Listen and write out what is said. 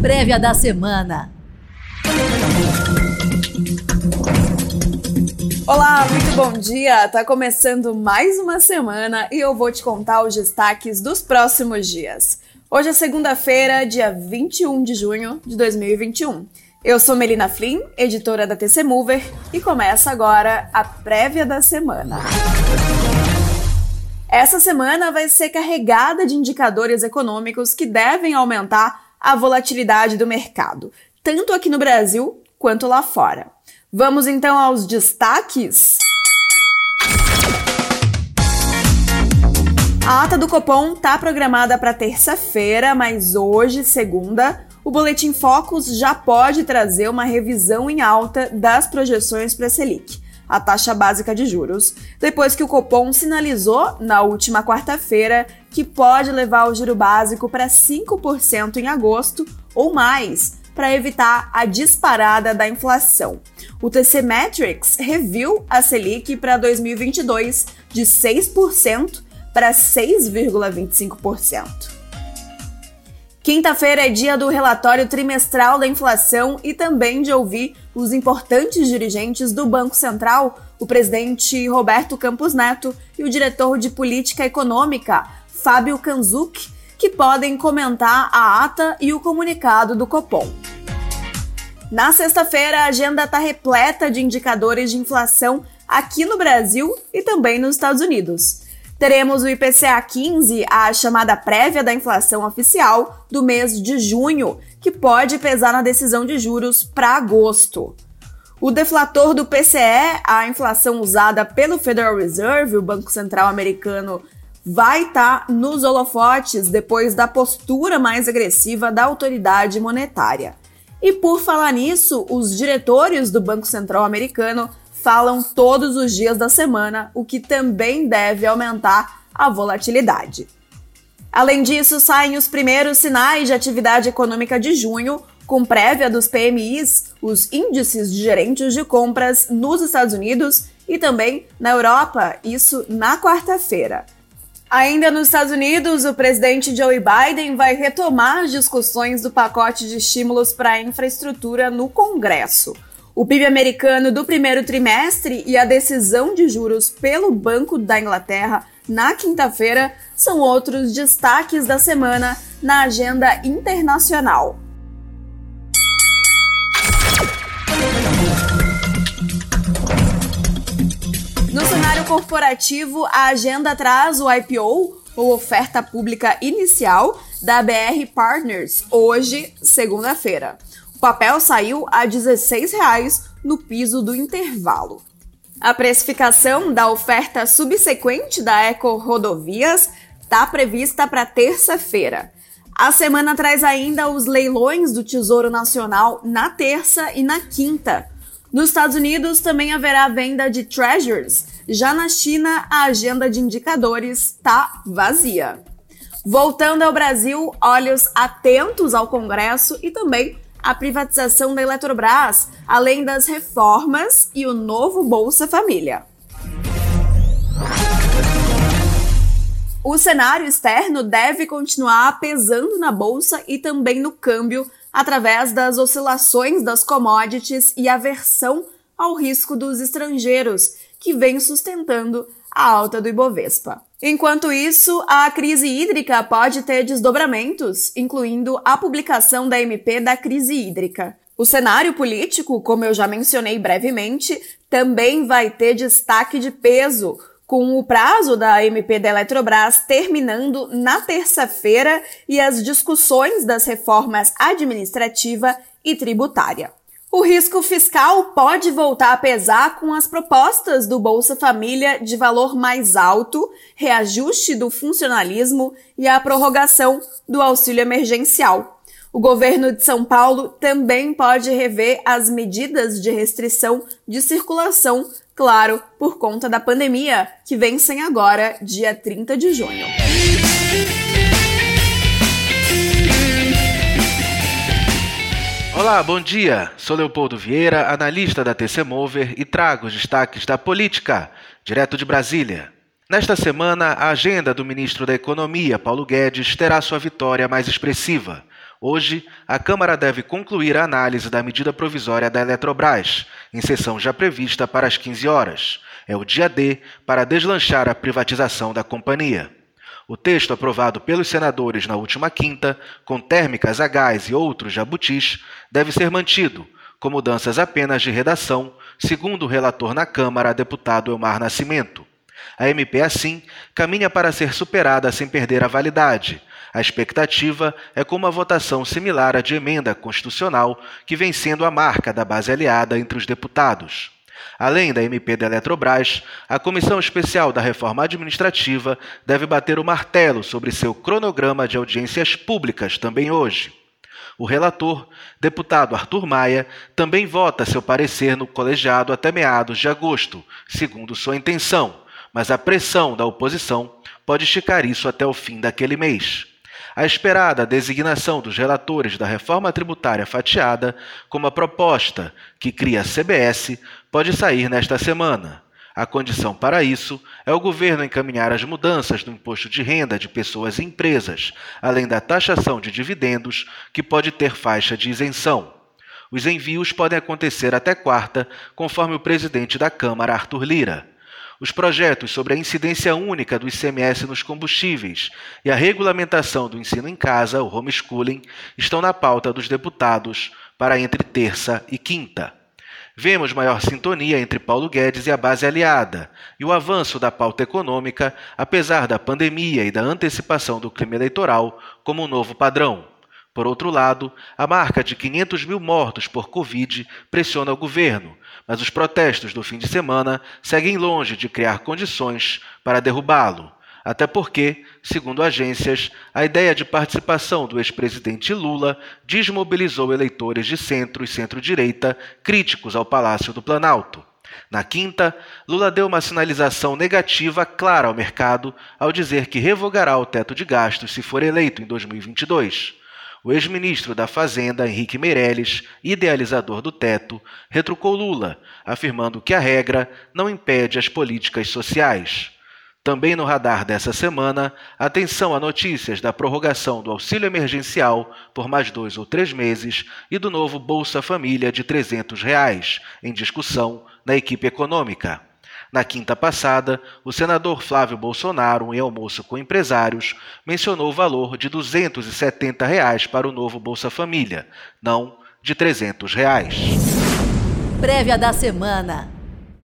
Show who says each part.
Speaker 1: prévia da semana.
Speaker 2: Olá, muito bom dia! Tá começando mais uma semana e eu vou te contar os destaques dos próximos dias. Hoje é segunda-feira, dia 21 de junho de 2021. Eu sou Melina Flynn, editora da TC Mover, e começa agora a prévia da semana. Essa semana vai ser carregada de indicadores econômicos que devem aumentar a volatilidade do mercado, tanto aqui no Brasil quanto lá fora. Vamos então aos destaques? A ata do Copom está programada para terça-feira, mas hoje, segunda, o Boletim Focus já pode trazer uma revisão em alta das projeções para a Selic, a taxa básica de juros, depois que o Copom sinalizou na última quarta-feira que pode levar o juro básico para 5% em agosto ou mais, para evitar a disparada da inflação. O TC Metrics reviu a Selic para 2022 de 6% para 6,25%. Quinta-feira é dia do relatório trimestral da inflação e também de ouvir os importantes dirigentes do Banco Central, o presidente Roberto Campos Neto e o diretor de política econômica, Fábio Kanzuk, que podem comentar a ata e o comunicado do Copom. Na sexta-feira, a agenda está repleta de indicadores de inflação aqui no Brasil e também nos Estados Unidos. Teremos o IPCA 15, a chamada prévia da inflação oficial do mês de junho, que pode pesar na decisão de juros para agosto. O deflator do PCE, a inflação usada pelo Federal Reserve, o Banco Central Americano, vai estar tá nos holofotes depois da postura mais agressiva da autoridade monetária. E por falar nisso, os diretores do Banco Central Americano falam todos os dias da semana, o que também deve aumentar a volatilidade. Além disso, saem os primeiros sinais de atividade econômica de junho, com prévia dos PMIs, os índices de gerentes de compras nos Estados Unidos e também na Europa, isso na quarta-feira. Ainda nos Estados Unidos, o presidente Joe Biden vai retomar as discussões do pacote de estímulos para a infraestrutura no Congresso. O PIB americano do primeiro trimestre e a decisão de juros pelo Banco da Inglaterra na quinta-feira são outros destaques da semana na agenda internacional. No cenário corporativo, a agenda traz o IPO, ou oferta pública inicial, da BR Partners, hoje, segunda-feira. O papel saiu a R$ 16,00 no piso do intervalo. A precificação da oferta subsequente da Eco Rodovias está prevista para terça-feira. A semana traz ainda os leilões do Tesouro Nacional na terça e na quinta. Nos Estados Unidos também haverá venda de treasures. Já na China, a agenda de indicadores está vazia. Voltando ao Brasil, olhos atentos ao Congresso e também a privatização da Eletrobras, além das reformas e o novo Bolsa Família. O cenário externo deve continuar pesando na bolsa e também no câmbio através das oscilações das commodities e aversão ao risco dos estrangeiros, que vem sustentando a alta do Ibovespa. Enquanto isso, a crise hídrica pode ter desdobramentos, incluindo a publicação da MP da crise hídrica. O cenário político, como eu já mencionei brevemente, também vai ter destaque de peso, com o prazo da MP da Eletrobras terminando na terça-feira e as discussões das reformas administrativa e tributária. O risco fiscal pode voltar a pesar com as propostas do Bolsa Família de valor mais alto, reajuste do funcionalismo e a prorrogação do auxílio emergencial. O governo de São Paulo também pode rever as medidas de restrição de circulação, claro, por conta da pandemia, que vencem agora, dia 30 de junho.
Speaker 3: Olá, bom dia. Sou Leopoldo Vieira, analista da TC Mover e trago os destaques da política, direto de Brasília. Nesta semana, a agenda do ministro da Economia, Paulo Guedes, terá sua vitória mais expressiva. Hoje, a Câmara deve concluir a análise da medida provisória da Eletrobras, em sessão já prevista para as 15 horas. É o dia D para deslanchar a privatização da companhia. O texto aprovado pelos senadores na última quinta, com térmicas a gás e outros jabutis, deve ser mantido, com mudanças apenas de redação, segundo o relator na Câmara, deputado Elmar Nascimento. A MP, assim, caminha para ser superada sem perder a validade. A expectativa é com uma votação similar à de emenda constitucional, que vem sendo a marca da base aliada entre os deputados. Além da MP da Eletrobras, a Comissão Especial da Reforma Administrativa deve bater o martelo sobre seu cronograma de audiências públicas também hoje. O relator, deputado Arthur Maia, também vota seu parecer no colegiado até meados de agosto, segundo sua intenção, mas a pressão da oposição pode esticar isso até o fim daquele mês. A esperada designação dos relatores da reforma tributária fatiada, como a proposta que cria a CBS, pode sair nesta semana. A condição para isso é o governo encaminhar as mudanças no imposto de renda de pessoas e empresas, além da taxação de dividendos, que pode ter faixa de isenção. Os envios podem acontecer até quarta, conforme o presidente da Câmara, Arthur Lira. Os projetos sobre a incidência única do ICMS nos combustíveis e a regulamentação do ensino em casa, o homeschooling, estão na pauta dos deputados para entre terça e quinta. Vemos maior sintonia entre Paulo Guedes e a base aliada, e o avanço da pauta econômica, apesar da pandemia e da antecipação do clima eleitoral, como um novo padrão. Por outro lado, a marca de 500 mil mortos por Covid pressiona o governo, mas os protestos do fim de semana seguem longe de criar condições para derrubá-lo. Até porque, segundo agências, a ideia de participação do ex-presidente Lula desmobilizou eleitores de centro e centro-direita críticos ao Palácio do Planalto. Na quinta, Lula deu uma sinalização negativa clara ao mercado ao dizer que revogará o teto de gastos se for eleito em 2022. O ex-ministro da Fazenda, Henrique Meirelles, idealizador do teto, retrucou Lula, afirmando que a regra não impede as políticas sociais. Também no radar dessa semana, atenção a notícias da prorrogação do auxílio emergencial por mais dois ou três meses e do novo Bolsa Família de 300 reais, em discussão na equipe econômica. Na quinta passada, o senador Flávio Bolsonaro, em almoço com empresários, mencionou o valor de 270 reais para o novo Bolsa Família, não de 300 reais.
Speaker 1: Prévia da semana.